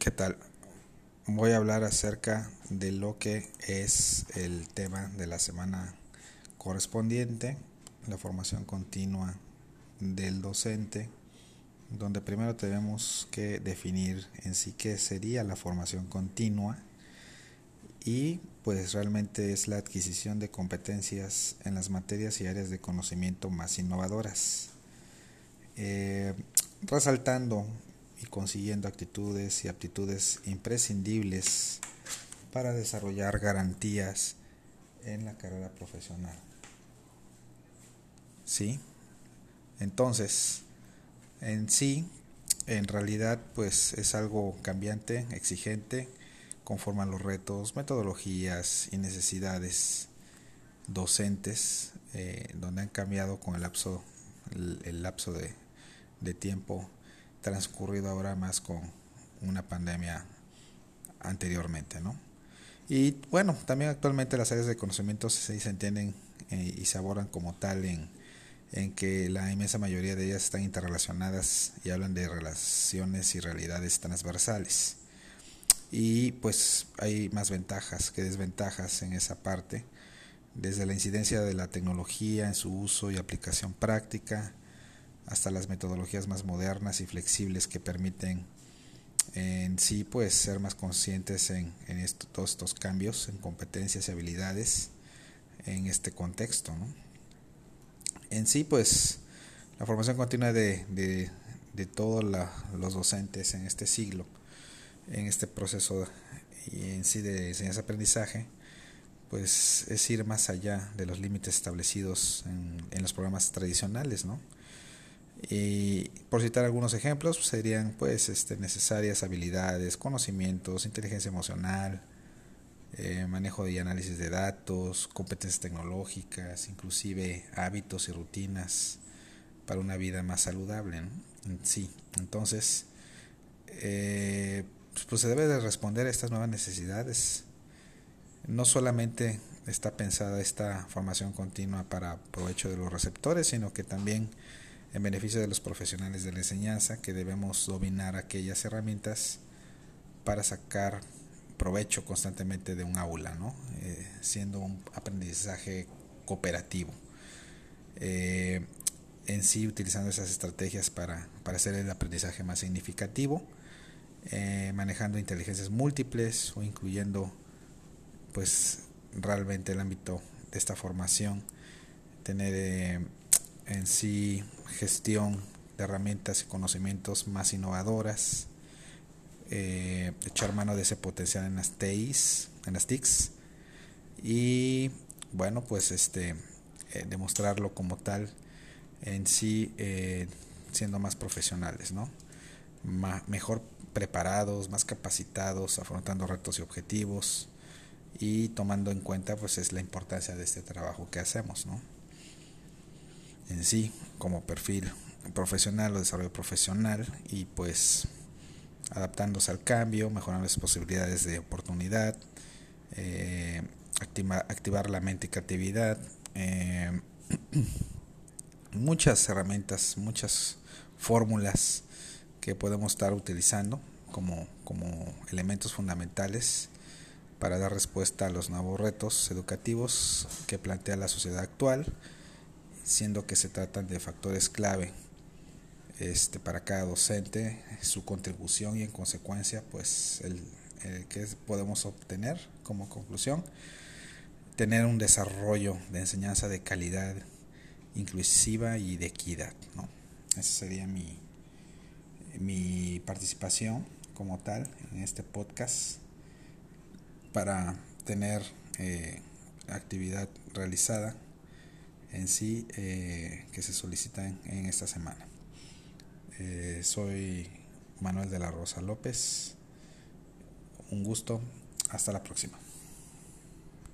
¿Qué tal? Voy a hablar acerca de lo que es el tema de la semana correspondiente, la formación continua del docente, donde primero tenemos que definir en sí qué sería la formación continua y pues realmente es la adquisición de competencias en las materias y áreas de conocimiento más innovadoras. Eh, resaltando y consiguiendo actitudes y aptitudes imprescindibles para desarrollar garantías en la carrera profesional. ¿Sí? Entonces, en sí, en realidad, pues es algo cambiante, exigente, conforme a los retos, metodologías y necesidades docentes, eh, donde han cambiado con el lapso, el, lapso de, de tiempo transcurrido ahora más con una pandemia anteriormente, ¿no? Y bueno, también actualmente las áreas de conocimiento se, entienden eh, y se abordan como tal en, en que la inmensa mayoría de ellas están interrelacionadas y hablan de relaciones y realidades transversales. Y pues hay más ventajas que desventajas en esa parte, desde la incidencia de la tecnología en su uso y aplicación práctica, hasta las metodologías más modernas y flexibles que permiten en sí pues ser más conscientes en, todos estos cambios en competencias y habilidades en este contexto en sí pues la formación continua de, de, de todos los docentes en este siglo en este proceso y en sí de enseñanza aprendizaje pues es ir más allá de los límites establecidos en, en los programas tradicionales no y por citar algunos ejemplos, pues, serían pues este, necesarias habilidades, conocimientos, inteligencia emocional, eh, manejo y análisis de datos, competencias tecnológicas, inclusive hábitos y rutinas para una vida más saludable. Sí, entonces, eh, pues se debe de responder a estas nuevas necesidades. No solamente está pensada esta formación continua para provecho de los receptores, sino que también en beneficio de los profesionales de la enseñanza que debemos dominar aquellas herramientas para sacar provecho constantemente de un aula, ¿no? Eh, siendo un aprendizaje cooperativo. Eh, en sí, utilizando esas estrategias para, para hacer el aprendizaje más significativo, eh, manejando inteligencias múltiples o incluyendo, pues, realmente el ámbito de esta formación, tener en sí gestión de herramientas y conocimientos más innovadoras, eh, echar mano de ese potencial en las TIs, en las TICs y bueno pues este eh, demostrarlo como tal en sí eh, siendo más profesionales, ¿no? mejor preparados, más capacitados, afrontando retos y objetivos y tomando en cuenta pues es la importancia de este trabajo que hacemos, ¿no? En sí como perfil profesional o desarrollo profesional y pues adaptándose al cambio, mejorando las posibilidades de oportunidad, eh, activar la mente y creatividad, eh, muchas herramientas, muchas fórmulas que podemos estar utilizando como, como elementos fundamentales para dar respuesta a los nuevos retos educativos que plantea la sociedad actual siendo que se tratan de factores clave este, para cada docente, su contribución y en consecuencia pues el, que podemos obtener como conclusión, tener un desarrollo de enseñanza de calidad inclusiva y de equidad. ¿no? Esa sería mi, mi participación como tal en este podcast para tener eh, actividad realizada en sí eh, que se solicitan en esta semana. Eh, soy Manuel de la Rosa López. Un gusto. Hasta la próxima.